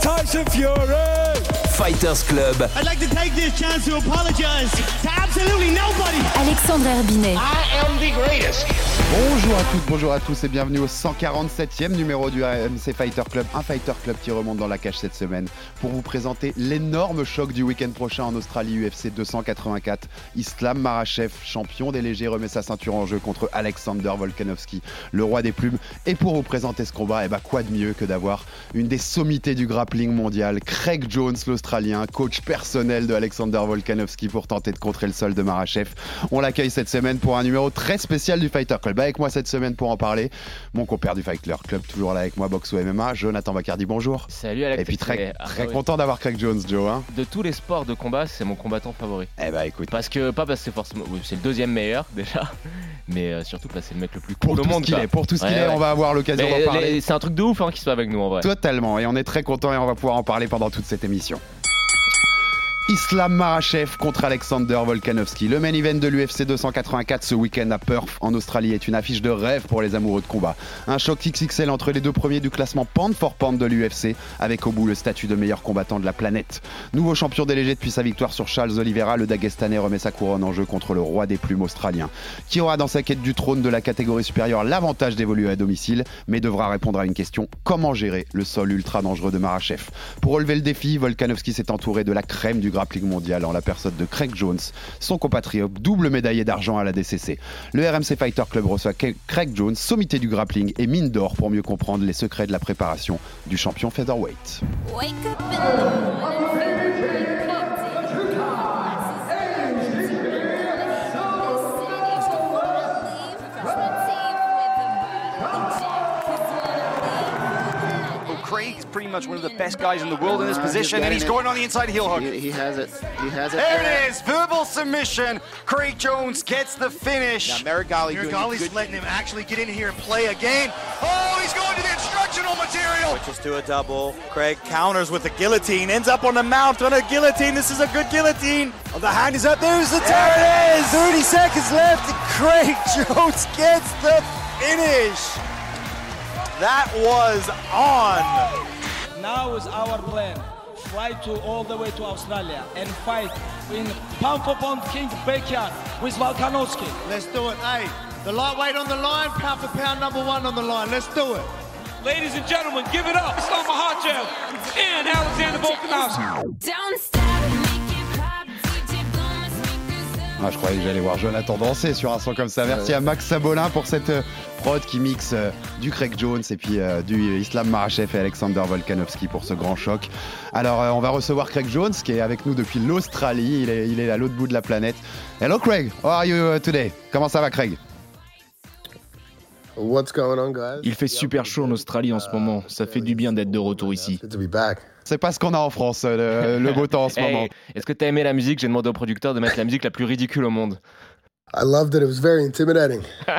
Tyson Fury. Fighters Club. I'd like to take this chance to apologize to absolutely nobody. Alexandre Herbinet. I am the greatest. Bonjour à toutes, bonjour à tous et bienvenue au 147e numéro du RMC Fighter Club, un Fighter Club qui remonte dans la cage cette semaine pour vous présenter l'énorme choc du week-end prochain en Australie UFC 284. Islam Marachev, champion des légers, remet sa ceinture en jeu contre Alexander Volkanovski, le roi des plumes. Et pour vous présenter ce combat, eh ben, quoi de mieux que d'avoir une des sommités du grappling mondial, Craig Jones, l'Australien, coach personnel de Alexander Volkanovski pour tenter de contrer le sol de Marachev. On l'accueille cette semaine pour un numéro très spécial du Fighter Club. Avec moi cette semaine pour en parler, mon compère du Fighter Club, toujours là avec moi, boxe ou MMA, Jonathan Bacardi, bonjour. Salut Alex. Et puis très, Ah, très oui. content d'avoir Craig Jones, Joe. Hein. De tous les sports de combat, c'est mon combattant favori. eh bah écoute, Parce que, pas parce que c'est forcément. c'est le deuxième meilleur déjà, mais euh, surtout parce que c'est le mec le plus pour au tout monde. ce qu'il quoi. est, pour tout ce qu'il Ouais, est, ouais. on va avoir l'occasion d'en parler. C'est un truc de ouf hein, qu'il soit avec nous en vrai. Totalement, et on est très content et on va pouvoir en parler pendant toute cette émission. Islam Marachev contre Alexander Volkanovski. Le main event de l'UFC 284 ce week-end à Perth en Australie est une affiche de rêve pour les amoureux de combat. Un choc XXL entre les deux premiers du classement pound for pound de l'UFC avec au bout le statut de meilleur combattant de la planète. Nouveau champion délégué depuis sa victoire sur Charles Oliveira, le Dagestanais remet sa couronne en jeu contre le roi des plumes australien, qui aura dans sa quête du trône de la catégorie supérieure l'avantage d'évoluer à domicile, mais devra répondre à une question comment gérer le sol ultra dangereux de Marachev? Pour relever le défi, Volkanovski s'est entouré de la crème du grappling mondial en la personne de Craig Jones, son compatriote double médaillé d'argent à la DCC. Le RMC Fighter Club reçoit Craig Jones, sommité du grappling et mine d'or pour mieux comprendre les secrets de la préparation du champion featherweight. Much one of the best guys in the world in this position, and he's going on the inside heel hook. He, he has it. He has it. There it is, verbal submission. Craig Jones gets the finish. Now Marigali doing a Gali's good letting him actually get in here and play a game. Oh, he's going to the instructional material. Just do a double. Craig counters with the guillotine. Ends up on the mount on a guillotine. This is a good guillotine. Oh, the hand is up. There's the There it is. 30 seconds left. and Craig Jones gets the finish. That was on. Now is our plan. Fly to all the way to Australia and fight in pound for pound King backyard with Volkanovski. Let's do it. Hey, the lightweight on the line, pound for pound number one on the line. Let's do it. Ladies and gentlemen, give it up. Islam Makhachev and Alexander Volkanovski. Don't Ah, je croyais que j'allais voir Jonathan danser sur un son comme ça. Merci à Max Sabolin pour cette euh, prod qui mixe euh, du Craig Jones et puis euh, du Islam Marachev et Alexander Volkanovski pour ce grand choc. Alors, on va recevoir Craig Jones qui est avec nous depuis l'Australie. Il est, il est à l'autre bout de la planète. Hello Craig, how are you uh, today? Comment ça va Craig? What's going on, guys? Il fait super chaud en Australie en ce moment. Ça fait du bien d'être de retour ici. C'est pas ce qu'on a en France, le, le beau temps en ce Hey, moment. Est-ce que t'as aimé la musique? J'ai demandé au producteur de mettre la musique la plus ridicule au monde. I loved it. It was very intimidating.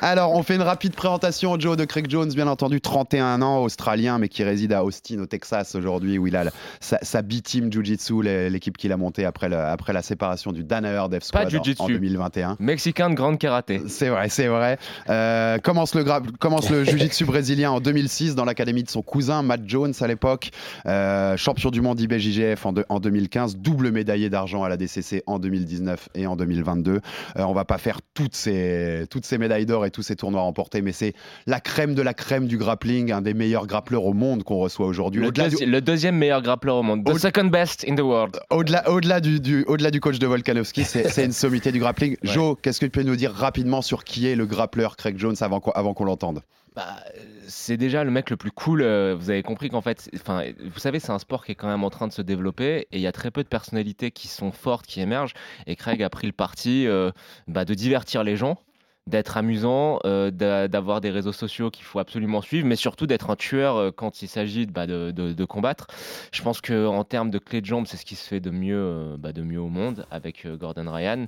Alors, on fait une rapide présentation, Joe, de Craig Jones, bien entendu, 31 ans, australien, mais qui réside à Austin, au Texas, aujourd'hui, où il a sa, sa B-Team Jiu-Jitsu, l'é- l'équipe qu'il a montée après, le- après la séparation du Danaher Pas Squad en- Jiu-Jitsu. en 2021. Mexicain de grande karaté. C'est vrai, c'est vrai. Euh, commence le, gra- commence le jiu-jitsu brésilien en 2006 dans l'académie de son cousin Matt Jones à l'époque. Euh, champion du monde IBJJF en, de- en 2015, double médaillé d'argent à la DCC en 2019 et en 2022. Euh, on va pas faire toutes ces, toutes ces médailles d'or et tous ces tournois remportés, mais c'est la crème de la crème du grappling, un des meilleurs grappleurs au monde qu'on reçoit aujourd'hui. Le, du- deuxième meilleur grappleur au monde. The Au- second best in the world. Au-delà, au-delà du, du- au-delà du coach de Volkanovski, c'est, une sommité du grappling. Ouais. Joe, qu'est-ce que tu peux nous dire rapidement sur qui est le grappleur Craig Jones avant qu'on l'entende? Bah, c'est déjà le mec le plus cool. euh, Vous avez compris qu'en fait, enfin, vous savez, c'est un sport qui est quand même en train de se développer et il y a très peu de personnalités qui sont fortes, qui émergent. Et Craig a pris le parti euh, bah, de divertir les gens, d'être amusant, euh, d'a- d'avoir des réseaux sociaux qu'il faut absolument suivre, mais surtout d'être un tueur euh, quand il s'agit bah, de, combattre. Je pense qu'en termes de clé de jambe, c'est ce qui se fait de mieux, euh, bah, de mieux au monde avec Gordon Ryan.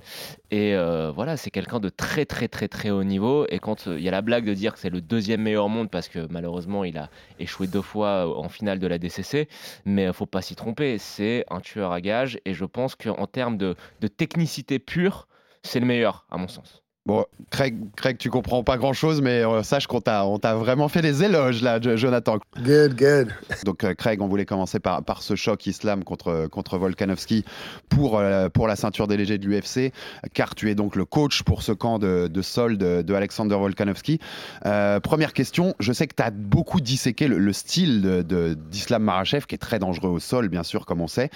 Et voilà, c'est quelqu'un de très très très très haut niveau. Et quand il y a la blague de dire que c'est le deuxième meilleur monde parce que malheureusement il a échoué deux fois en finale de la DCC, mais faut pas s'y tromper, c'est un tueur à gage. Et je pense qu'en termes de technicité pure, c'est le meilleur à mon sens. Bon, Craig, Craig, tu comprends pas grand chose, mais euh, sache qu'on t'a, on t'a vraiment fait des éloges là, Jo- Jonathan. Good, good. Donc, euh, Craig, on voulait commencer par, par ce choc islam contre, contre Volkanovski pour, euh, pour la ceinture des légers de l'UFC, car tu es donc le coach pour ce camp de, de sol de, de Alexander Volkanovski. Première question, je sais que tu as beaucoup disséqué le, le style de- de- d'Islam Marachev, qui est très dangereux au sol, bien sûr, comme on sait.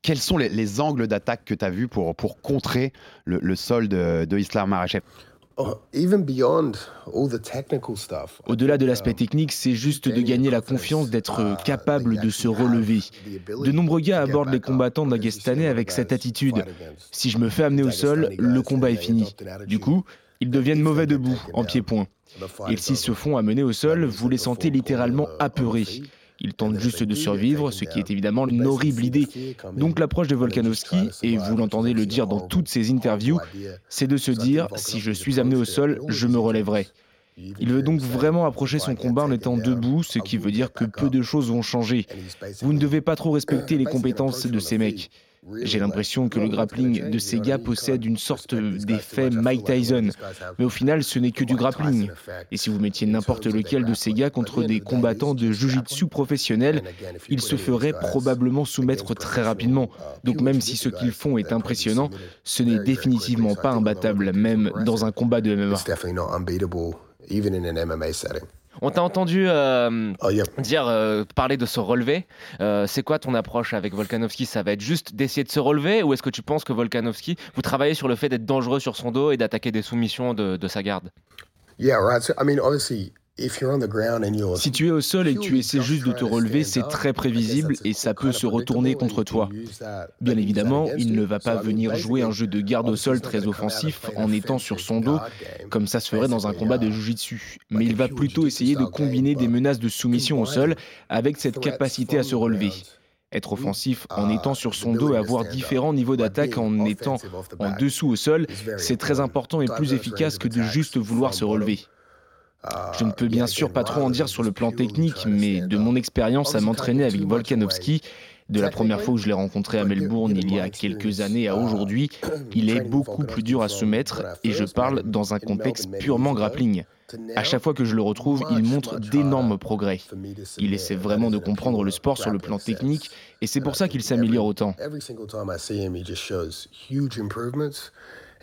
Quels sont les, les angles d'attaque que tu as vus pour, pour contrer le, le sol de, de Islam Marachev? Oh. Au-delà de l'aspect technique, c'est juste de gagner la confiance d'être capable de se relever. De nombreux gars abordent les combattants dagestanais avec cette attitude. Si je me fais amener au sol, le combat est fini. Du coup, ils deviennent mauvais debout, en pied-point. Et s'ils se font amener au sol, vous les sentez littéralement apeurés. Ils tentent juste de survivre, ce qui est évidemment une horrible idée. Donc l'approche de Volkanovski, et vous l'entendez le dire dans toutes ses interviews, c'est de se dire, si je suis amené au sol, je me relèverai. Il veut donc vraiment approcher son combat en étant debout, ce qui veut dire que peu de choses vont changer. Vous ne devez pas trop respecter les compétences de ces mecs. J'ai l'impression que le grappling de ces gars possède une sorte d'effet Mike Tyson, mais au final ce n'est que du grappling. Et si vous mettiez n'importe lequel de ces gars contre des combattants de jujitsu professionnels, ils se feraient probablement soumettre très rapidement. Donc même si ce qu'ils font est impressionnant, ce n'est définitivement pas imbattable, même dans un combat de MMA. On t'a entendu euh, Oh, yeah. dire euh, parler de se relever. Euh, c'est quoi ton approche avec Volkanovski? Ça va être juste d'essayer de se relever ou est-ce que tu penses que Volkanovski, vous travaillez sur le fait d'être dangereux sur son dos et d'attaquer des soumissions de, de sa garde? Yeah, right. So, I mean, obviously, Si tu es au sol et que tu essaies juste de te relever, c'est très prévisible et ça peut se retourner contre toi. Bien évidemment, il ne va pas venir jouer un jeu de garde au sol très offensif en étant sur son dos, comme ça se ferait dans un combat de jujitsu. Mais il va plutôt essayer de combiner des menaces de soumission au sol avec cette capacité à se relever. Être offensif en étant sur son dos et avoir différents niveaux d'attaque en étant en dessous au sol, c'est très important et plus efficace que de juste vouloir se relever. Je ne peux bien sûr pas trop en dire sur le plan technique, mais de mon expérience à m'entraîner avec Volkanovski, de la première fois où je l'ai rencontré à Melbourne il y a quelques années à aujourd'hui, il est beaucoup plus dur à se mettre et je parle dans un contexte purement grappling. À chaque fois que je le retrouve, il montre d'énormes progrès. Il essaie vraiment de comprendre le sport sur le plan technique et c'est pour ça qu'il s'améliore autant.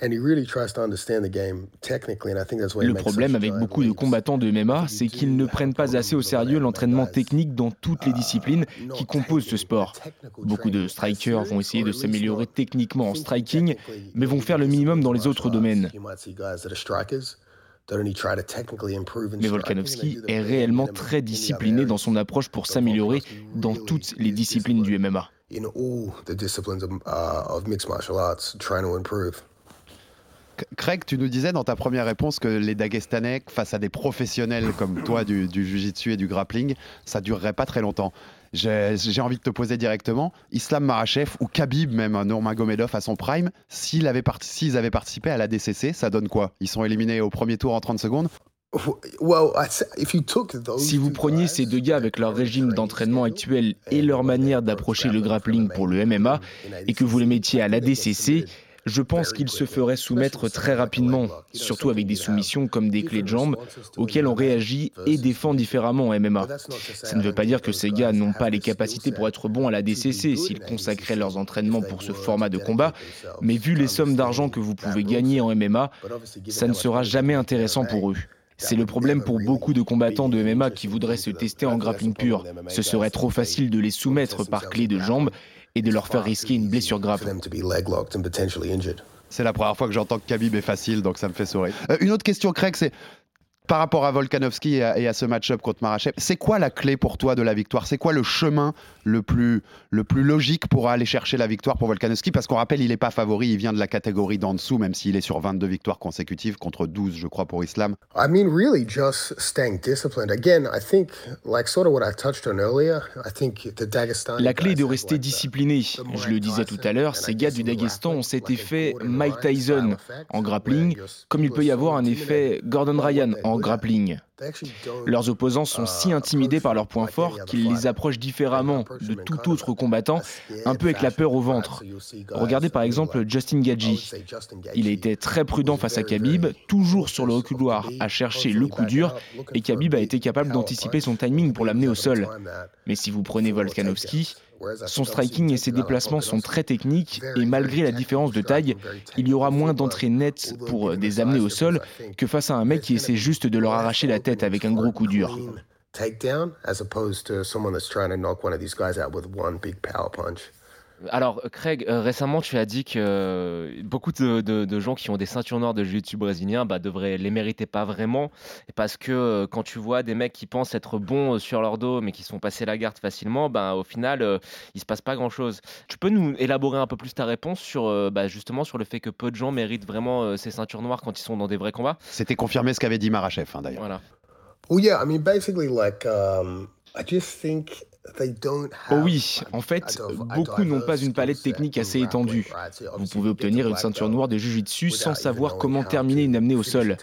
Every single time I see him, he just shows huge improvements. And he really tries to understand the game technically, and I think that's why he Le problème avec beaucoup de combattants de MMA, c'est qu'ils ne prennent pas assez au sérieux l'entraînement technique dans toutes les disciplines qui composent ce sport. Beaucoup de strikers vont essayer de s'améliorer techniquement en striking, mais vont faire le minimum dans les autres domaines. You might see guys that are strikers that only try to technically improve in Mais Volkanovski est réellement très discipliné dans son approche pour s'améliorer dans toutes les disciplines du MMA. Craig, tu nous disais dans ta première réponse que les Dagestanais, face à des professionnels comme toi du, du jiu-jitsu et du grappling, ça durerait pas très longtemps. J'ai envie de te poser directement, Islam Marachev ou Khabib, même Nurmagomedov à son prime, s'ils avaient, parti- s'ils avaient participé à la DCC, ça donne quoi? Ils sont éliminés au premier tour en 30 secondes? Well, I s- if you took those Si vous preniez ces deux gars avec leur régime d'entraînement actuel et leur manière d'approcher le grappling pour le MMA et que vous les mettiez à l'ADCC, je pense qu'ils se feraient soumettre très rapidement, surtout avec des soumissions comme des clés de jambes auxquelles on réagit et défend différemment en MMA. Ça ne veut pas dire que ces gars n'ont pas les capacités pour être bons à la DCC s'ils consacraient leurs entraînements pour ce format de combat, mais vu les sommes d'argent que vous pouvez gagner en MMA, ça ne sera jamais intéressant pour eux. C'est le problème pour beaucoup de combattants de MMA qui voudraient se tester en grappling pur. Ce serait trop facile de les soumettre par clé de jambe et de leur faire risquer une blessure grave. for them to be leg locked and potentially injured. C'est la première fois que j'entends que Khabib est facile, donc ça me fait sourire. Euh, une autre question, Craig, c'est Par rapport à Volkanovski et à, et à ce match-up contre Marachev, c'est quoi la clé pour toi de la victoire? C'est quoi le chemin le plus, le plus logique pour aller chercher la victoire pour Volkanovski? Parce qu'on rappelle, il n'est pas favori, il vient de la catégorie d'en dessous, même s'il est sur 22 victoires consécutives contre 12, je crois, pour Islam. I mean, really just staying disciplined. Again, I think, like sort of what I touched on earlier, I think the Dagestan. La clé est de rester discipliné. Je le disais tout à l'heure, ces gars du Daghestan ont cet effet Mike Tyson en grappling, comme il peut y avoir un effet Gordon Ryan en grappling. Leurs opposants sont si intimidés par leurs points forts qu'ils les approchent différemment de tout autre combattant, un peu avec la peur au ventre. Regardez par exemple Justin Gaggi. Il a été très prudent face à Khabib, toujours sur le reculoir, à chercher le coup dur, et Khabib a été capable d'anticiper son timing pour l'amener au sol. Mais si vous prenez Volkanovski, son striking et ses déplacements sont très techniques et malgré la différence de taille, il y aura moins d'entrées nettes pour les amener au sol que face à un mec qui essaie juste de leur arracher la tête avec un gros coup dur. Takedown as opposed to someone that's trying to knock one of these guys out with one big power punch. Alors, Craig, euh, récemment, tu as dit que euh, beaucoup de, de- de gens qui ont des ceintures noires de jiu-jitsu brésilien bah, devraient les mériter pas vraiment. Parce que euh, quand tu vois des mecs qui pensent être bons euh, sur leur dos, mais qui sont passés la garde facilement, bah, au final, euh, il se passe pas grand-chose. Tu peux nous élaborer un peu plus ta réponse sur euh, bah, justement sur le fait que peu de gens méritent vraiment euh, ces ceintures noires quand ils sont dans des vrais combats? C'était confirmé ce qu'avait dit Marachev, hein, d'ailleurs. Voilà. Well, yeah, I mean, basically, like, um, I just think they don't Oh oui, en fait, beaucoup n'ont pas une palette technique assez étendue. Vous pouvez obtenir une ceinture noire de Jiu-Jitsu sans savoir comment terminer une amenée au sol.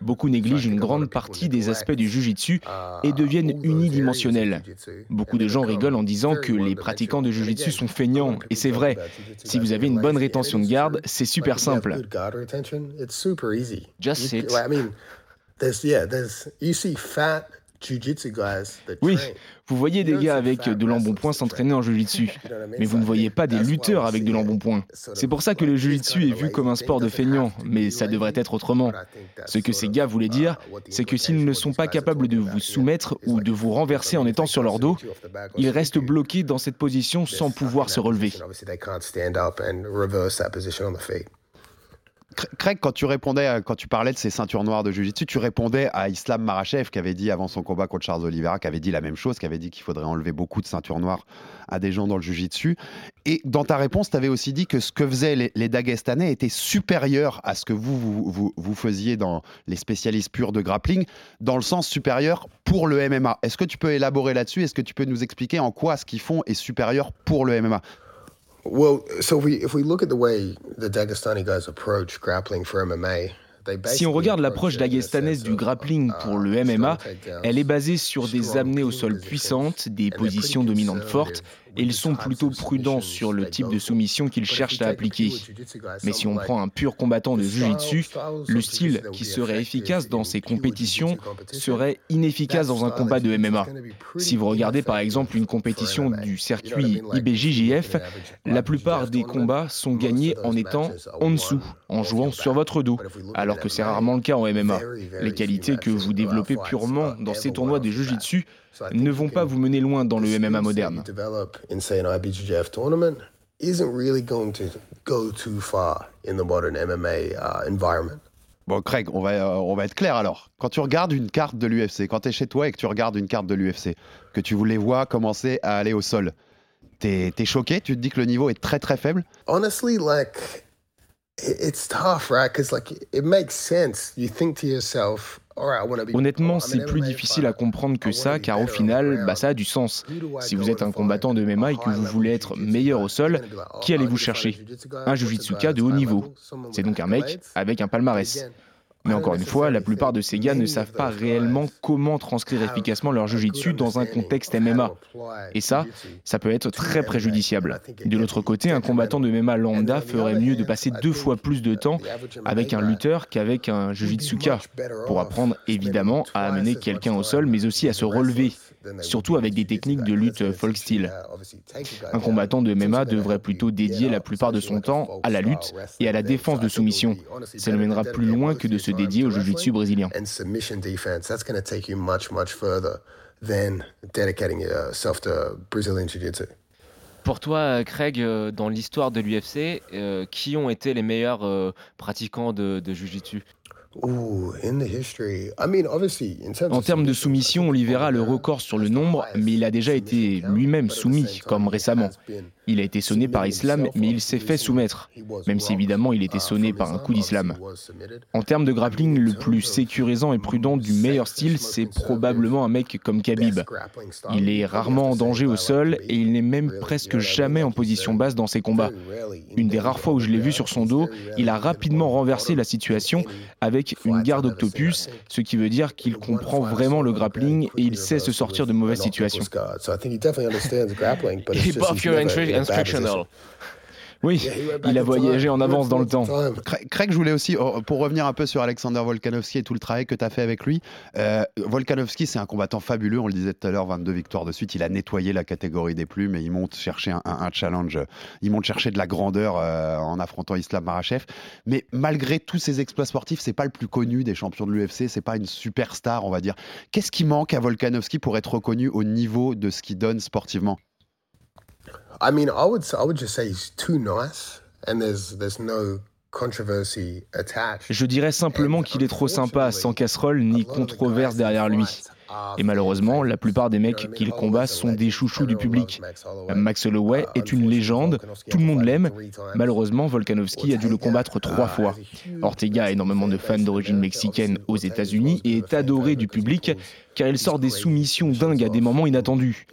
Beaucoup négligent une grande partie des aspects du Jiu-Jitsu et deviennent unidimensionnels. Beaucoup de gens rigolent en disant que les pratiquants de Jiu-Jitsu sont feignants, et c'est vrai. Si vous avez une bonne rétention de garde, c'est super simple. Just sit. There's yeah, there's you see fat jujitsu Oui, vous voyez des gars avec de l'embonpoint s'entraîner en Jiu-Jitsu, mais vous ne voyez pas des lutteurs avec de l'embonpoint. C'est pour ça que le Jiu-Jitsu est vu comme un sport de feignants, mais ça devrait être autrement. Ce que ces gars voulaient dire, c'est que s'ils ne sont pas capables de vous soumettre ou de vous renverser en étant sur leur dos, ils restent bloqués dans cette position sans pouvoir se relever. Craig, quand tu répondais, quand tu parlais de ces ceintures noires de Jiu-Jitsu, tu répondais à Islam Marachev qui avait dit avant son combat contre Charles Oliveira, qui avait dit la même chose, qui avait dit qu'il faudrait enlever beaucoup de ceintures noires à des gens dans le Jiu-Jitsu. Et dans ta réponse, tu avais aussi dit que ce que faisaient les, les Dagestanais était supérieur à ce que vous, vous, vous faisiez dans les spécialistes purs de grappling, dans le sens supérieur pour le MMA. Est-ce que tu peux élaborer là-dessus? Est-ce que tu peux nous expliquer en quoi ce qu'ils font est supérieur pour le MMA Well, so if we if we look at the way the Dagestani guys approach grappling for MMA, they Si on regarde l'approche daghestanaise du grappling pour le MMA, elle est basée sur des amenées au sol puissantes, des positions dominantes fortes, et ils sont plutôt prudents sur le type de soumission qu'ils cherchent à appliquer. Mais si on prend un pur combattant de Jiu-Jitsu, le style qui serait efficace dans ces compétitions serait inefficace dans un combat de MMA. Si vous regardez par exemple une compétition du circuit IBJJF, la plupart des combats sont gagnés en étant en dessous, en jouant sur votre dos, alors que c'est rarement le cas en MMA. Les qualités que vous développez purement dans ces tournois de Jiu-Jitsu ne vont pas vous mener loin dans le MMA moderne. uh. Bon, Craig, on va, euh, on va être clair alors. Quand tu regardes une carte de l'UFC, quand tu es chez toi et que tu regardes une carte de l'UFC, que tu les vois commencer à aller au sol, t'es es choqué? Tu te dis que le niveau est très très faible? Honestly, like Honnêtement, c'est plus difficile à comprendre que ça, car au final, bah, ça a du sens. Si vous êtes un combattant de MMA et que vous voulez être meilleur au sol, qui allez-vous chercher? Un Jujitsuka de haut niveau. C'est donc un mec avec un palmarès. Mais encore une fois, la plupart de ces gars ne savent pas réellement comment transcrire efficacement leur jujitsu dans un contexte MMA. Et ça, ça peut être très préjudiciable. De l'autre côté, un combattant de MMA lambda ferait mieux de passer deux fois plus de temps avec un lutteur qu'avec un jujitsuka, pour apprendre évidemment à amener quelqu'un au sol, mais aussi à se relever, surtout avec des techniques de lutte folk style. Un combattant de MMA devrait plutôt dédier la plupart de son temps à la lutte et à la défense de soumission. Ça le mènera plus loin que de se dédier au jiu-jitsu brésilien. And submission defense, that's going to take you much, much further than dedicating yourself to Brazilian Jiu-Jitsu. Pour toi, Craig, euh, dans l'histoire de l'UFC, euh, qui ont été les meilleurs euh, pratiquants de, de Jiu-Jitsu? Ooh, in the history, I mean, obviously, in terms En of termes de soumission, Oliveira le record sur le nombre, mais il a déjà été lui-même soumis, comme récemment. Il a été sonné par Islam, mais il s'est fait soumettre, même si évidemment il était sonné par un coup d'Islam. En termes de grappling, le plus sécurisant et prudent du meilleur style, c'est probablement un mec comme Khabib. Il est rarement en danger au sol et il n'est même presque jamais en position basse dans ses combats. Une des rares fois où je l'ai vu sur son dos, il a rapidement renversé la situation avec une garde octopus, ce qui veut dire qu'il comprend vraiment le grappling et il sait se sortir de mauvaises situations. Buff your instructional. Oui, il a voyagé en avance dans le temps. Craig, je voulais aussi, oh, pour revenir un peu sur Alexander Volkanovski et tout le travail que tu as fait avec lui, euh, Volkanovski, c'est un combattant fabuleux, on le disait tout à l'heure, 22 victoires de suite, il a nettoyé la catégorie des plumes et il monte chercher un, un- un challenge, il monte chercher de la grandeur euh, en affrontant Islam Makhachev. Mais malgré tous ses exploits sportifs, c'est pas le plus connu des champions de l'UFC, c'est pas une superstar, on va dire. Qu'est-ce qui manque à Volkanovski pour être reconnu au niveau de ce qu'il donne sportivement? I mean, I would I would just say he's too nice, and there's there's no controversy attached. Je dirais simplement qu'il est trop sympa, sans casserole ni controverse derrière lui. Et malheureusement, la plupart des mecs qu'il combat sont des chouchous du public. Max Holloway est une légende, tout le monde l'aime. Malheureusement, Volkanovski a dû le combattre trois fois. Ortega a énormément de fans d'origine mexicaine aux États-Unis et est adoré du public car il sort des soumissions dingues à des moments inattendus.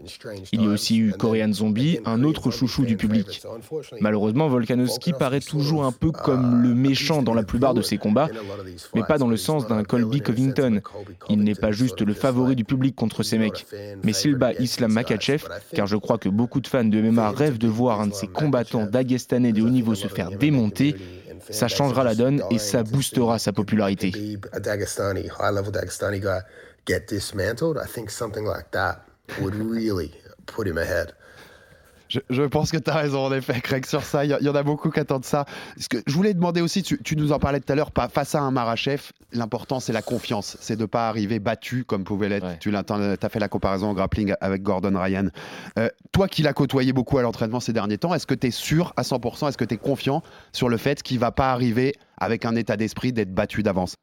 Il y a aussi eu Korean Zombie, un autre chouchou du public. Malheureusement, Volkanovski paraît toujours un peu comme le méchant dans la plupart de ses combats, mais pas dans le sens d'un Colby Covington. Il n'est pas juste le favori du public contre ces mecs. Mais s'il bat Islam Makachev, car je crois que beaucoup de fans de MMA rêvent de voir un de ces combattants dagestanais de haut niveau se faire démonter, ça changera la donne et ça boostera sa popularité. Khabib, a Dagestani, high level Dagestani guy, get dismantled. I think something like that would really put him ahead. Je, je pense que tu as raison, en effet, Craig, sur ça. Il y, y en a beaucoup qui attendent ça. Ce que je voulais demander aussi, tu, tu nous en parlais tout à l'heure, pas- face à un Marachev, l'important, c'est la confiance. C'est de ne pas arriver battu comme pouvait l'être. Tu as fait la comparaison au grappling avec Gordon Ryan. Euh, toi qui l'as côtoyé beaucoup à l'entraînement ces derniers temps, est-ce que tu es sûr à 100%, est-ce que tu es confiant sur le fait qu'il va pas arriver avec un état d'esprit d'être battu d'avance?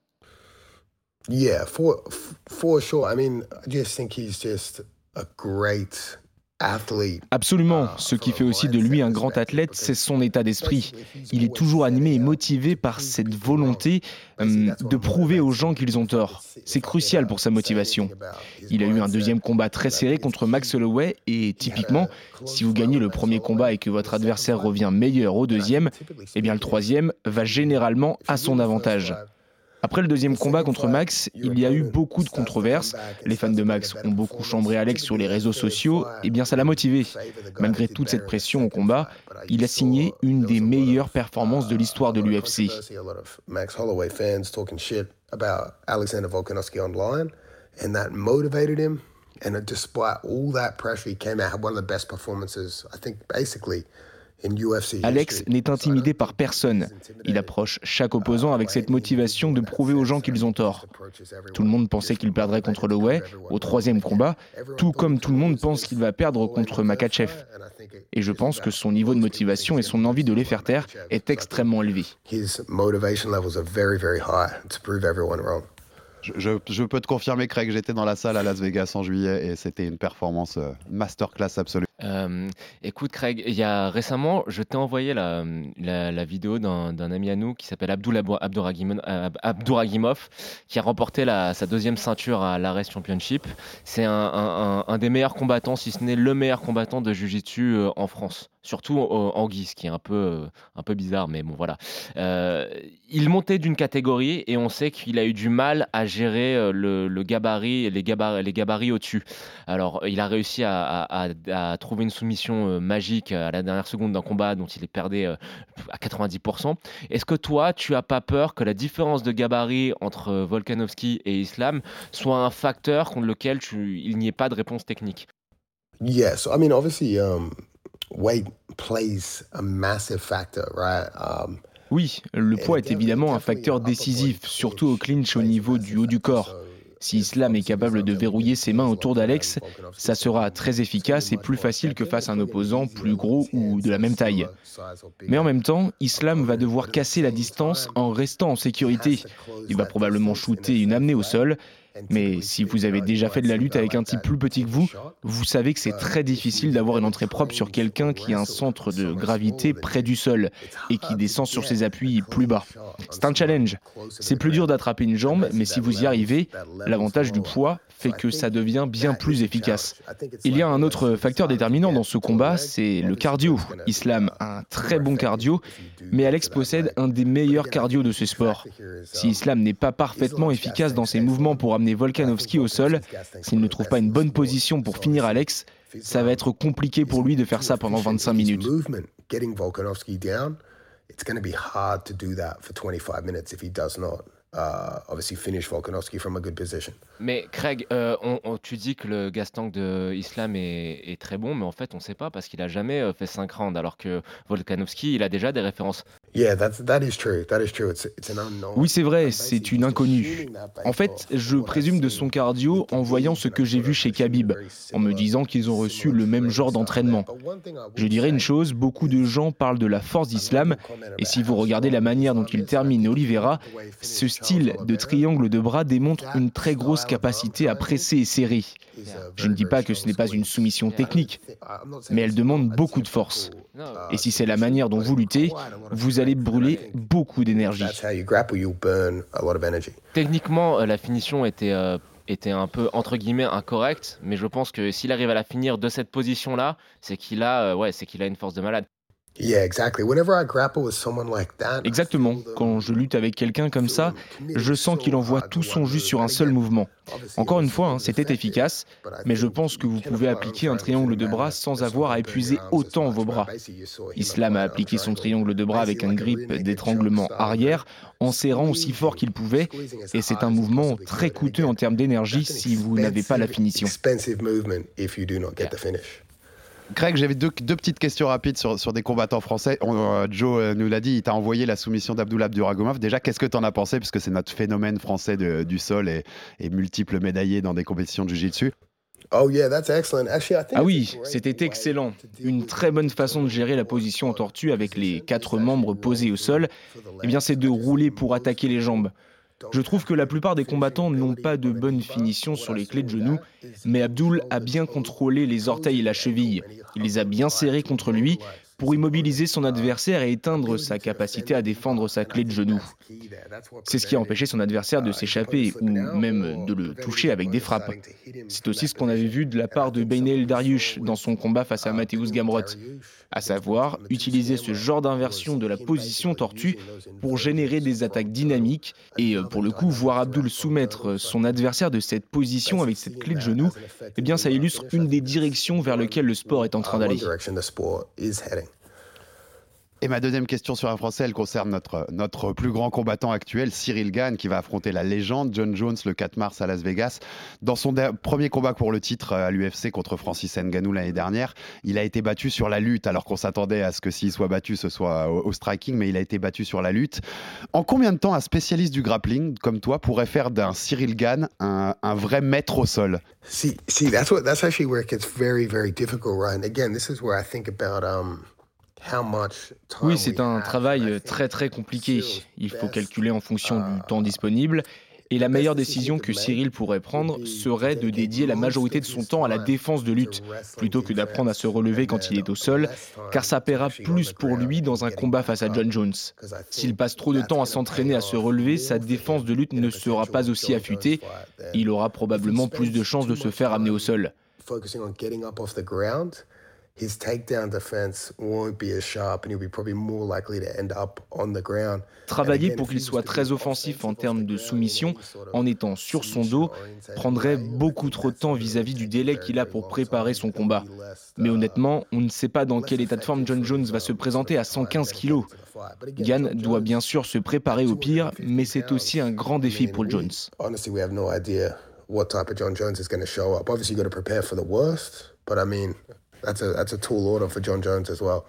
Yeah, for for sure. I mean, I just think he's just a great athlete. Absolument. Ce qui fait aussi de lui un grand athlète, c'est son état d'esprit. Il est toujours animé et motivé par cette volonté hum, de prouver aux gens qu'ils ont tort. C'est crucial pour sa motivation. Il a eu un deuxième combat très serré contre Max Holloway et typiquement, si vous gagnez le premier combat et que votre adversaire revient meilleur au deuxième, eh bien le troisième va généralement à son avantage. Après le deuxième combat contre Max, il y a eu beaucoup de controverses. Les fans de Max ont beaucoup chambré Alex sur les réseaux sociaux, et bien ça l'a motivé. Malgré toute cette pression au combat, il a signé une des meilleures performances de l'histoire de l'UFC. And despite all that pressure, he came out had one of the best performances, I think, basically Alex n'est intimidé par personne. Il approche chaque opposant avec cette motivation de prouver aux gens qu'ils ont tort. Tout le monde pensait qu'il perdrait contre Holloway au troisième combat, tout comme tout le monde pense qu'il va perdre contre Makachev. Et je pense que son niveau de motivation et son envie de les faire taire est extrêmement élevé. Je, peux te confirmer, Craig, j'étais dans la salle à Las Vegas en juillet et c'était une performance euh, masterclass absolue. Euh, écoute Craig, il y a récemment, je t'ai envoyé la, vidéo d'un ami à nous qui s'appelle Abdouragimov, qui a remporté sa deuxième ceinture à l'Ares Championship. C'est un des meilleurs combattants, si ce n'est le meilleur combattant de Jiu-Jitsu euh, en France. Surtout en guise, qui est un peu, euh, un peu bizarre, mais bon voilà. Euh, il montait d'une catégorie et on sait qu'il a eu du mal à gérer euh, le, gabarit, les gabarits, les gabarits au-dessus. Alors, il a réussi à, trouver une soumission magique à la dernière seconde d'un combat dont il est perdé euh, à 90%. Est-ce que toi, tu as pas peur que la différence de gabarit entre Volkanovski et Islam soit un facteur contre lequel il n'y ait pas de réponse technique? Yeah, so I mean, obviously, um, weight plays a massive factor, right? Um, Oui, le poids est évidemment un facteur décisif, surtout au clinch au niveau du haut du corps. Si Islam est capable de verrouiller ses mains autour d'Alex, ça sera très efficace et plus facile que face à un opposant plus gros ou de la même taille. Mais en même temps, Islam va devoir casser la distance en restant en sécurité. Il va probablement shooter une amenée au sol. Mais si vous avez déjà fait de la lutte avec un type plus petit que vous, vous savez que c'est très difficile d'avoir une entrée propre sur quelqu'un qui a un centre de gravité près du sol et qui descend sur ses appuis plus bas. C'est un challenge. C'est plus dur d'attraper une jambe, mais si vous y arrivez, l'avantage du poids fait que ça devient bien plus efficace. Il y a un autre facteur déterminant dans ce combat, c'est le cardio. Islam a un très bon cardio, mais Alex possède un des meilleurs cardio de ce sport. Si Islam n'est pas parfaitement efficace dans ses mouvements pour amener Volkanovski au sol, s'il ne trouve pas une bonne position pour finir Alex, ça va être compliqué pour lui de faire ça pendant 25 minutes. Getting Volkanovski down, it's going to be hard to do that for 25 minutes if he does not uh, obviously finish Volkanovski from a good position. Mais Craig, euh, on- tu dis que le gas tank de Islam est, est très bon, mais en fait, on ne sait pas parce qu'il a jamais euh, fait 5 rounds, alors que Volkanovski, il a déjà des références. Yeah, that's, that is true. That is true. It's, it's an unknown. Oui, c'est vrai, c'est une inconnue. En fait, je présume de son cardio en voyant ce que j'ai vu chez Khabib, en me disant qu'ils ont reçu le même genre d'entraînement. Je dirais une chose, beaucoup de gens parlent de la force d'Islam, et si vous regardez la manière dont il termine Oliveira, ce style de triangle de bras démontre une très grosse capacité à presser et serrer. Je ne dis pas que ce n'est pas une soumission technique, mais elle demande beaucoup de force. Et si c'est la manière dont vous luttez, vous allez brûler beaucoup d'énergie. Techniquement, euh, la finition était, euh, était un peu, entre guillemets, incorrecte, mais je pense que s'il arrive à la finir de cette position-là, c'est qu'il a, euh, ouais, c'est qu'il a une force de malade. Yeah, exactly. Whenever I grapple with someone like that, Exactement. Quand je lutte avec quelqu'un comme ça, je sens qu'il envoie tout son jus sur un seul mouvement. Encore une fois, hein, c'était efficace, mais je pense que vous pouvez appliquer un triangle de bras sans avoir à épuiser autant vos bras. Islam a appliqué son triangle de bras avec un grip d'étranglement arrière en serrant aussi fort qu'il pouvait, et c'est un mouvement très coûteux en termes d'énergie si vous n'avez pas la finition. Craig, j'avais deux, deux petites questions rapides sur, sur des combattants français. On- euh, Joe euh, nous l'a dit, il t'a envoyé la soumission d'Abdullah Abduragomov. Déjà, qu'est-ce que tu en as pensé? Puisque c'est notre phénomène français de- du sol et, et multiple médaillé dans des compétitions de jiu-jitsu. Oh yeah, that's excellent. Actually, I think Ah oui, c'était excellent. Une très bonne façon de gérer la position en tortue avec les quatre membres posés au sol, eh bien c'est de rouler pour attaquer les jambes. Je trouve que la plupart des combattants n'ont pas de bonne finition sur les clés de genoux, mais Abdul a bien contrôlé les orteils et la cheville. Il les a bien serrés contre lui pour immobiliser son adversaire et éteindre sa capacité à défendre sa clé de genou. C'est ce qui a empêché son adversaire de s'échapper ou même de le toucher avec des frappes. C'est aussi ce qu'on avait vu de la part de Beynel Dariush dans son combat face à Mateusz Gamrot, à savoir utiliser ce genre d'inversion de la position tortue pour générer des attaques dynamiques et euh, pour le coup voir Abdul soumettre son adversaire de cette position avec cette clé de genou, eh bien ça illustre une des directions vers lesquelles le sport est en train uh, d'aller. direction the sport is heading. Et ma deuxième question sur un français, elle concerne notre, notre plus grand combattant actuel, Cyril Gann, qui va affronter la légende John Jones le 4 mars à Las Vegas. Dans son premier combat pour le titre euh, à l'UFC contre Francis Ngannou l'année dernière, il a été battu sur la lutte, alors qu'on s'attendait à ce que s'il soit battu, ce soit au, striking, mais il a été battu sur la lutte. En combien de temps un spécialiste du grappling comme toi pourrait faire d'un Cyril Gann un, un vrai maître au sol? See, see, that's what that's actually where it gets very, very difficult? And again, this is where I think about um Oui, c'est un travail très très compliqué. Il faut calculer en fonction du temps disponible. Et la meilleure décision que Cyril pourrait prendre serait de dédier la majorité de son temps à la défense de lutte, plutôt que d'apprendre à se relever quand il est au sol, car ça paiera plus pour lui dans un combat face à John Jones. S'il passe trop de temps à s'entraîner à se relever, sa défense de lutte ne sera pas aussi affûtée. Il aura probablement plus de chances de se faire amener au sol. Focusing on getting up off the ground, his takedown defense won't be as sharp and he'll be probably more likely to end up on the ground. Travailler pour qu'il soit très offensif en termes de soumission, en étant sur son dos, prendrait beaucoup trop de temps vis-à-vis du délai qu'il a pour préparer son combat. Mais honnêtement, on ne sait pas dans quel état de forme John Jones va se présenter à 115 kilos. Gann doit bien sûr se préparer au pire, mais c'est aussi un grand défi pour Jones. What type of John Jones is going to show up. Obviously, you got to prepare for the worst, but I mean, that's a that's a tall order for John Jones as well.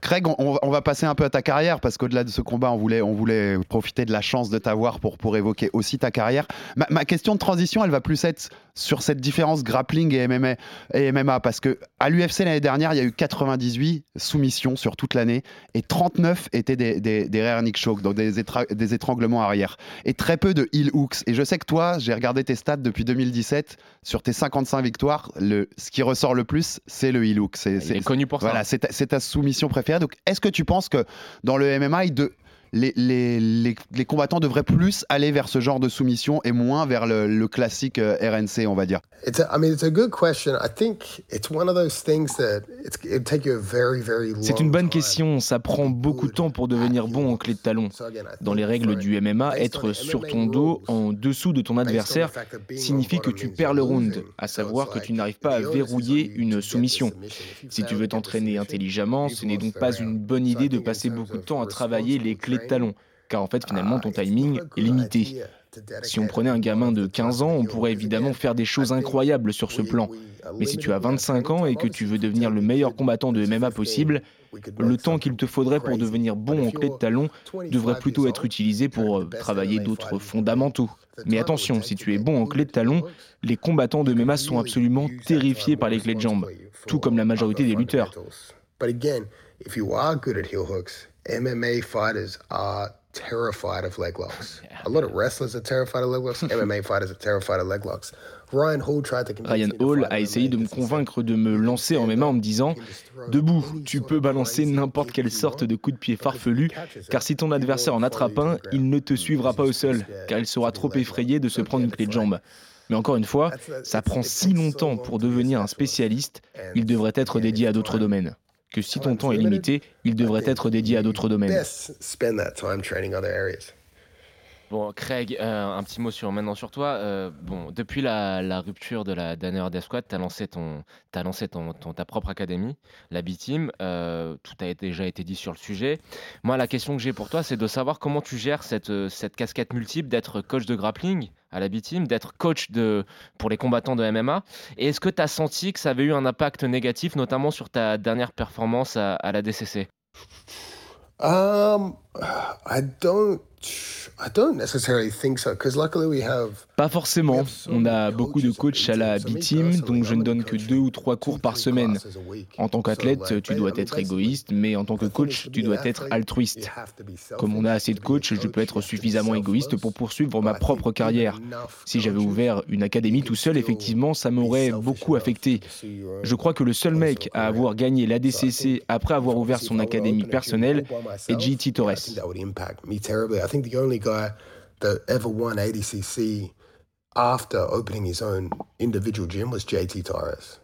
Craig, on, on va passer un peu à ta carrière parce qu'au-delà de ce combat, on voulait, on voulait profiter de la chance de t'avoir pour, pour évoquer aussi ta carrière. Ma, ma question de transition, elle va plus être sur cette différence grappling et MMA, et MMA parce que à l'UFC l'année dernière, il y a eu 98 soumissions sur toute l'année et 39 étaient des, des, des rear neck choke, donc des, étra- des étranglements arrière et très peu de heel hooks. Et je sais que toi, j'ai regardé tes stats depuis 2017 sur tes 55 victoires, le, ce qui ressort le plus, c'est le heel hook. C'est, Il est connu pour ça. voilà, c'est ta, c'est ta soumission préférée. Donc, est-ce que tu penses que dans le MMA, il de, les, les, les, les combattants devraient plus aller vers ce genre de soumission et moins vers le, le classique euh, RNC, on va dire It's a, I mean, it's a good question. I think it's one of those things that C'est une bonne question, ça prend beaucoup de temps pour devenir bon en clé de talon. Dans les règles du MMA, être sur ton dos en dessous de ton adversaire signifie que tu perds le round, à savoir que tu n'arrives pas à verrouiller une soumission. Si tu veux t'entraîner intelligemment, ce n'est donc pas une bonne idée de passer beaucoup de temps à travailler les clés de talon, car en fait finalement ton timing est limité. Si on prenait un gamin de 15 ans, on pourrait évidemment faire des choses incroyables sur ce plan. Mais si tu as 25 ans et que tu veux devenir le meilleur combattant de MMA possible, le temps qu'il te faudrait pour devenir bon en clé de talon devrait plutôt être utilisé pour euh, travailler d'autres fondamentaux. Mais attention, si tu es bon en clé de talon, les combattants de MMA sont absolument terrifiés par les clés de jambes, tout comme la majorité des lutteurs. MMA fighters are terrified of leg locks. A lot of wrestlers are terrified of leg locks. MMA fighters are terrified of leg locks. Ryan Hall tried to convince Ryan Hall a essayé de me convaincre de me lancer en MMA en me disant Debout, tu peux balancer n'importe quelle sorte de coup de pied farfelu, car si ton adversaire en attrape un, il ne te suivra pas au sol, car il sera trop effrayé de se prendre une clé de jambe. Mais encore une fois, ça prend si longtemps pour devenir un spécialiste, il devrait être dédié à d'autres domaines. Que si ton temps est limité, il devrait être dédié à d'autres domaines. Bon, Craig, euh, un petit mot sur maintenant sur toi. Euh, bon, depuis la, rupture de la Danaher Death Squad, tu as lancé, ton, as lancé ton, ta propre académie, la B-Team. Euh, tout a déjà été dit sur le sujet. Moi, la question que j'ai pour toi, c'est de savoir comment tu gères cette, cette casquette multiple d'être coach de grappling à la B-Team, d'être coach de, pour les combattants de MMA. Et est-ce que tu as senti que ça avait eu un impact négatif, notamment sur ta dernière performance à, à la DCC Um, I don't, I don't necessarily think so, because luckily we have Pas forcément. On a beaucoup de coachs à la B-Team, donc je ne donne que deux ou trois cours par semaine. En tant qu'athlète, tu dois être égoïste, mais en tant que coach, tu dois être altruiste. Comme on a assez de coachs, je peux être suffisamment égoïste pour poursuivre ma propre carrière. Si j'avais ouvert une académie tout seul, effectivement, ça m'aurait beaucoup affecté. Je crois que le seul mec à avoir gagné l'ADCC après avoir ouvert son académie personnelle est JT Torres. Think the only guy that ever won ADCC after opening his own individual gym was JT Torres.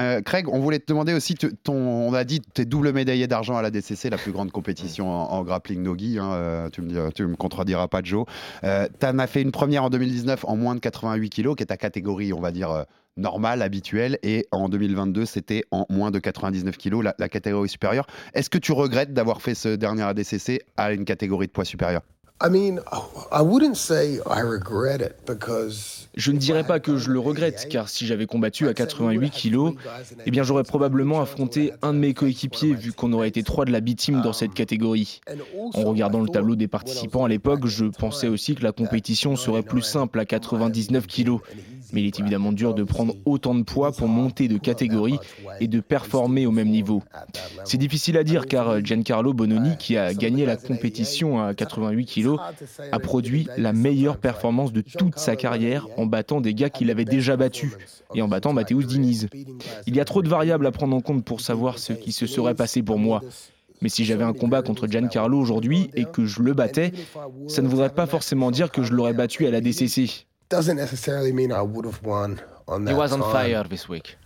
Euh, Craig, on voulait te demander aussi, ton, on a dit, tu es double médaillé d'argent à la DCC, la plus grande compétition en, grappling nogi. Hein, euh, tu, me, me contrediras pas, Joe. Euh, tu en as fait une première en 2019 en moins de 88 kilos, qui est ta catégorie, on va dire, normale, habituelle. Et en 2022, c'était en moins de 99 kilos, la, la catégorie supérieure. Est-ce que tu regrettes d'avoir fait ce dernier ADCC à une catégorie de poids supérieur? I mean, I wouldn't say I regret it because Je ne dirais pas que je le regrette, car si j'avais combattu à 88 kilos, eh bien j'aurais probablement affronté un de mes coéquipiers, vu qu'on aurait été trois de la B-Team dans cette catégorie. En regardant le tableau des participants à l'époque, je pensais aussi que la compétition serait plus simple à 99 kilos. Mais il est évidemment dur de prendre autant de poids pour monter de catégorie et de performer au même niveau. C'est difficile à dire car Giancarlo Bononi, qui a gagné la compétition à 88 kilos, a produit la meilleure performance de toute sa carrière en battant des gars qu'il avait déjà battus et en battant Mateusz Diniz. Il y a trop de variables à prendre en compte pour savoir ce qui se serait passé pour moi. Mais si j'avais un combat contre Giancarlo aujourd'hui et que je le battais, ça ne voudrait pas forcément dire que je l'aurais battu à la DCC. Doesn't necessarily mean I would have won on that He was on time. fire this week.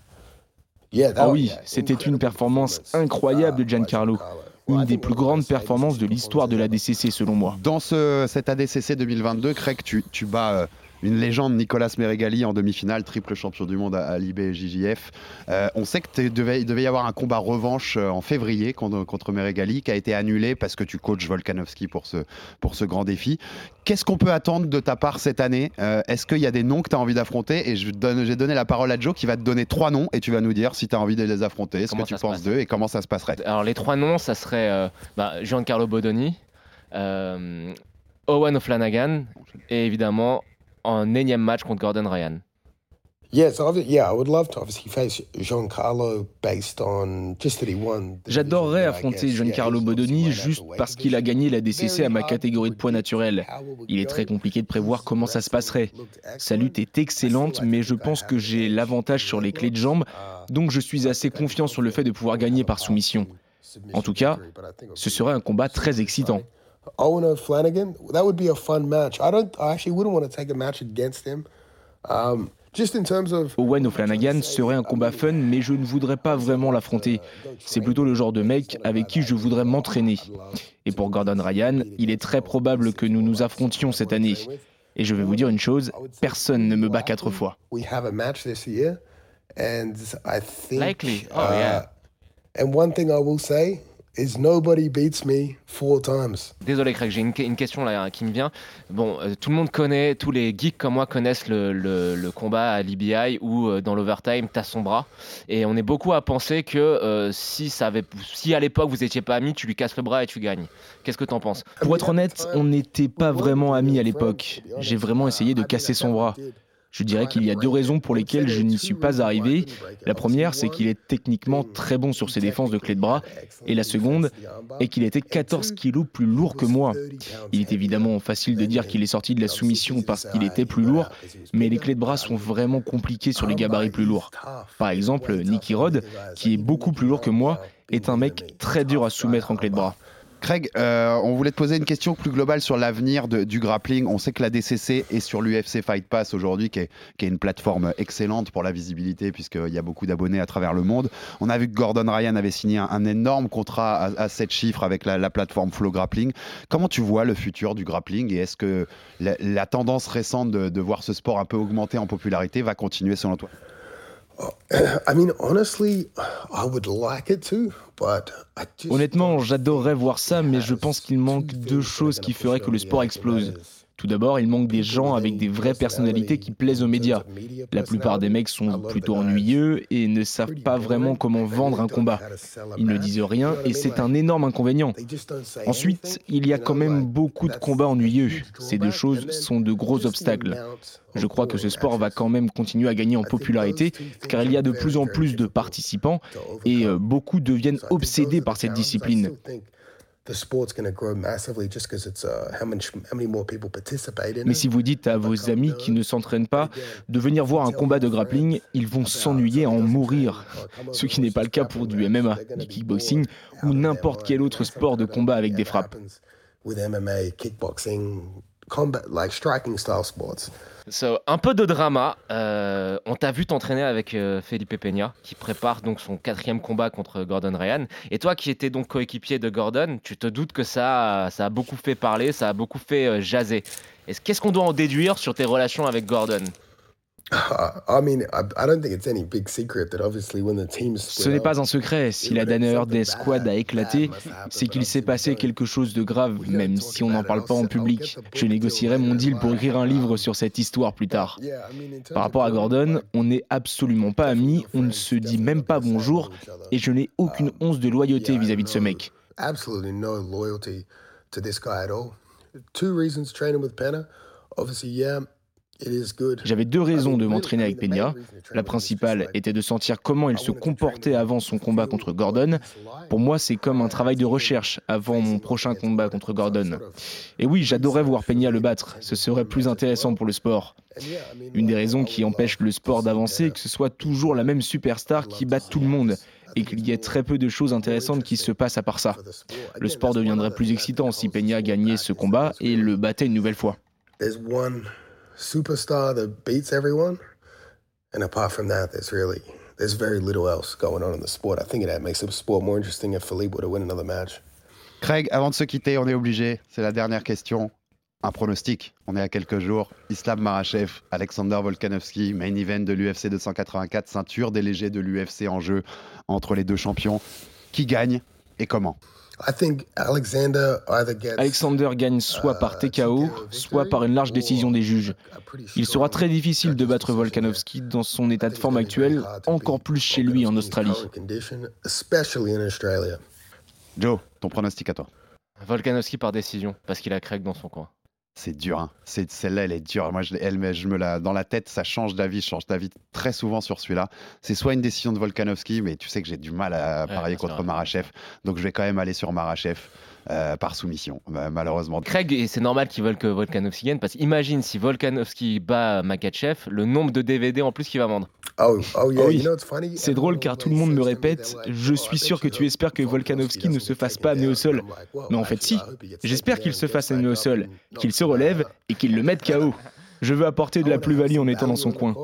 Yeah, that Ah oui, c'était une performance incroyable de Giancarlo. Une des plus grandes performances de l'histoire de la DCC selon moi. Dans ce, cet ADCC 2022, Craig, tu, tu bats euh, une légende, Nicolas Meregali, en demi-finale, triple champion du monde à, à l'IB et JJF. Euh, on sait qu'il devait, il devait y avoir un combat revanche euh, en février contre, contre Meregali qui a été annulé parce que tu coaches Volkanovski pour ce, pour ce grand défi. Qu'est-ce qu'on peut attendre de ta part cette année? Euh, Est-ce qu'il y a des noms que tu as envie d'affronter? Et j'ai donné la parole à Joe qui va te donner trois noms et tu vas nous dire si tu as envie de les affronter, ce Comment que tu penses d'eux et comment ça se passerait? Alors les trois noms, ça serait euh, bah, Giancarlo Bodoni, Owen O'Flanagan et évidemment en énième match contre Gordon Ryan. Yeah, so obvi- yeah, I would love to obviously face Giancarlo based on just that he won. the J'adorerais affronter. Giancarlo Bodoni juste parce qu'il a gagné la DCC à ma catégorie de poids naturel. Il est très compliqué de prévoir comment ça se passerait. Sa lutte est excellente, mais je pense que j'ai l'avantage sur les clés de jambes, donc je suis assez confiant sur le fait de pouvoir gagner par soumission. En tout cas, ce serait un combat très excitant. Owen O'Flanagan, that would be a fun match. I don't, I actually wouldn't want to take a match against him. Um, just in terms of Owen O'Flanagan serait un combat fun, mais je ne voudrais pas vraiment l'affronter. C'est plutôt le genre de mec avec qui je voudrais m'entraîner. Et pour Gordon Ryan, il est très probable que nous nous affrontions cette année. Et je vais vous dire une chose, personne ne me bat quatre fois. we have a match this year, and I think Likely. Oh, yeah. And one thing I will say is nobody beats me four times. Désolé Craig, j'ai une, une question là qui me vient. Bon, euh, tout le monde connaît, tous les geeks comme moi connaissent le, le- le combat à l'IBI où euh, dans l'overtime t'as son bras. Et on est beaucoup à penser que euh, si, ça avait, si à l'époque vous étiez pas amis, tu lui casses le bras et tu gagnes. Qu'est-ce que t'en penses? Pour être honnête, on n'était pas vraiment amis à l'époque. J'ai vraiment essayé de casser son bras. Je dirais qu'il y a deux raisons pour lesquelles je n'y suis pas arrivé. La première, c'est qu'il est techniquement très bon sur ses défenses de clé de bras. Et la seconde est qu'il était 14 kilos plus lourd que moi. Il est évidemment facile de dire qu'il est sorti de la soumission parce qu'il était plus lourd, mais les clés de bras sont vraiment compliquées sur les gabarits plus lourds. Par exemple, Nicky Rod, qui est beaucoup plus lourd que moi, est un mec très dur à soumettre en clé de bras. Craig, euh, on voulait te poser une question plus globale sur l'avenir du grappling. On sait que la DCC est sur l'UFC Fight Pass aujourd'hui, qui est, une plateforme excellente pour la visibilité, puisqu'il y a beaucoup d'abonnés à travers le monde. On a vu que Gordon Ryan avait signé un, énorme contrat à, à 7 chiffres avec la, la plateforme Flow Grappling. Comment tu vois le futur du grappling et est-ce que la, la tendance récente de, de voir ce sport un peu augmenter en popularité va continuer selon toi? Honnêtement, j'adorerais voir ça, mais je pense qu'il manque deux choses qui feraient que le sport explose. Tout d'abord, il manque des gens avec des vraies personnalités qui plaisent aux médias. La plupart des mecs sont plutôt ennuyeux et ne savent pas vraiment comment vendre un combat. Ils ne disent rien et c'est un énorme inconvénient. Ensuite, il y a quand même beaucoup de combats ennuyeux. Ces deux choses sont de gros obstacles. Je crois que ce sport va quand même continuer à gagner en popularité car il y a de plus en plus de participants et euh, beaucoup deviennent obsédés par cette discipline. The sport's going to grow massively just because it's uh, how much how many more people participate in Mais it. si vous dites à vos amis qui ne s'entraînent pas de venir voir un combat de grappling, ils vont s'ennuyer à en mourir. Ce qui n'est pas le cas pour du MMA, du kickboxing ou n'importe quel autre sport de combat avec des frappes. with MMA, kickboxing, combat like striking style sports. So, un peu de drama. Euh, on t'a vu t'entraîner avec euh, Felipe Peña, qui prépare donc son quatrième combat contre Gordon Ryan. Et toi, qui étais donc coéquipier de Gordon, tu te doutes que ça, ça a beaucoup fait parler, ça a beaucoup fait euh, jaser. Est-ce- Qu'est-ce qu'on doit en déduire sur tes relations avec Gordon? Ce n'est pas un secret, si la danneur des squads a éclaté, c'est qu'il s'est passé quelque chose de grave, même si on n'en parle pas en public. Je négocierai mon deal pour écrire un livre sur cette histoire plus tard. Par rapport à Gordon, on n'est absolument pas amis, on ne se dit même pas bonjour, et je n'ai aucune once de loyauté vis-à-vis de ce mec. absolutely no loyalty to this guy at all. Two reasons training with Penna. Obviously, yeah. J'avais deux raisons de m'entraîner avec Peña. La principale était de sentir comment il se comportait avant son combat contre Gordon. Pour moi, c'est comme un travail de recherche avant mon prochain combat contre Gordon. Et oui, j'adorais voir Peña le battre. Ce serait plus intéressant pour le sport. Une des raisons qui empêche le sport d'avancer est que ce soit toujours la même superstar qui batte tout le monde et qu'il y ait très peu de choses intéressantes qui se passent à part ça. Le sport deviendrait plus excitant si Peña gagnait ce combat et le battait une nouvelle fois. Superstar that beats everyone, and apart from that, there's really there's very little else going on in the sport. I think it makes the sport more interesting if Philippe were to win another match. Craig, avant de se quitter, on est obligé, c'est la dernière question. Un pronostic, on est à quelques jours. Islam Marachev, Alexander Volkanovski, main event de l'UFC 284, ceinture des légers de l'UFC en jeu entre les deux champions. Qui gagne et comment? Alexander either gets Alexander gagne soit par TKO, soit par une large décision des juges. Il sera très difficile de battre Volkanovski dans son état de forme actuel, encore plus chez lui en Australie. Joe, ton pronostic à toi Volkanovski par décision, parce qu'il a Craig dans son coin. C'est dur, hein. C'est- celle-là elle est dure. Moi je, elle, je me la dans la tête, ça change d'avis, je change d'avis très souvent sur celui-là. C'est soit une décision de Volkanovski, mais tu sais que j'ai du mal à parier contre Marachev, donc je vais quand même aller sur Marachev euh, par soumission, ma- malheureusement. Craig, et c'est normal qu'ils veulent que Volkanovski gagne, parce qu'imagine si Volkanovski bat Makachev, le nombre de DVD en plus qu'il va vendre. Oh, oh yeah, Ah oui. you know it's funny. C'est drôle car tout le monde me répète Je suis sûr que tu espères que Volkanovski ne se fasse pas amener au sol. Mais en fait, si. J'espère qu'il se fasse amener au sol, qu'il se relève et qu'il le mette KO. Je veux apporter de la plus-value en étant dans son coin.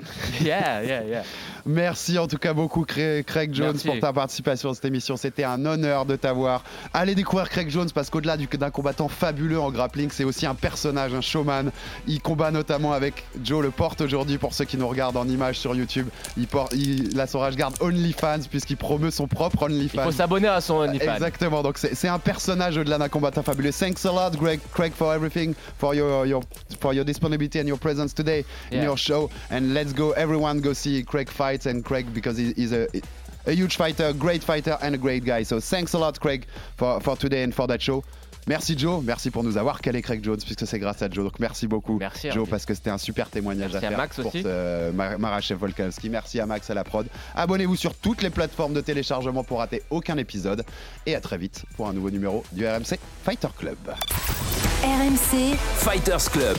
Yeah, yeah, yeah. Merci en tout cas beaucoup Craig Jones Merci. pour ta participation à cette émission. C'était un honneur de t'avoir. Allez découvrir Craig Jones parce qu'au-delà du- d'un combattant fabuleux en grappling, c'est aussi un personnage, un showman. Il combat notamment avec Joe le porte aujourd'hui pour ceux qui nous regardent en images sur YouTube. Il, porte, il a son rage garde OnlyFans puisqu'il promeut son propre Il OnlyFans. faut s'abonner à son OnlyFans. Exactement, donc c'est c'est un personnage au-delà d'un combattant fabuleux. Thanks a lot, Greg, Craig, for everything, for your, your, for your disponibility and your presence today in Yeah. your show. And let's go, everyone go see Craig fights and Craig because he, he's a, a huge fighter, great fighter and a great guy. So thanks a lot, Craig, for, for today and for that show. Merci Joe, merci pour nous avoir calé Craig Jones puisque c'est grâce à Joe. Donc merci beaucoup Merci, Joe Hervé. parce que c'était un super témoignage Merci à à faire Max pour aussi. ce Mar- Marachev Volkanovski. Merci à Max à la prod. Abonnez-vous sur toutes les plateformes de téléchargement pour rater aucun épisode et à très vite pour un nouveau numéro du RMC Fighter Club. RMC, Fighters Club.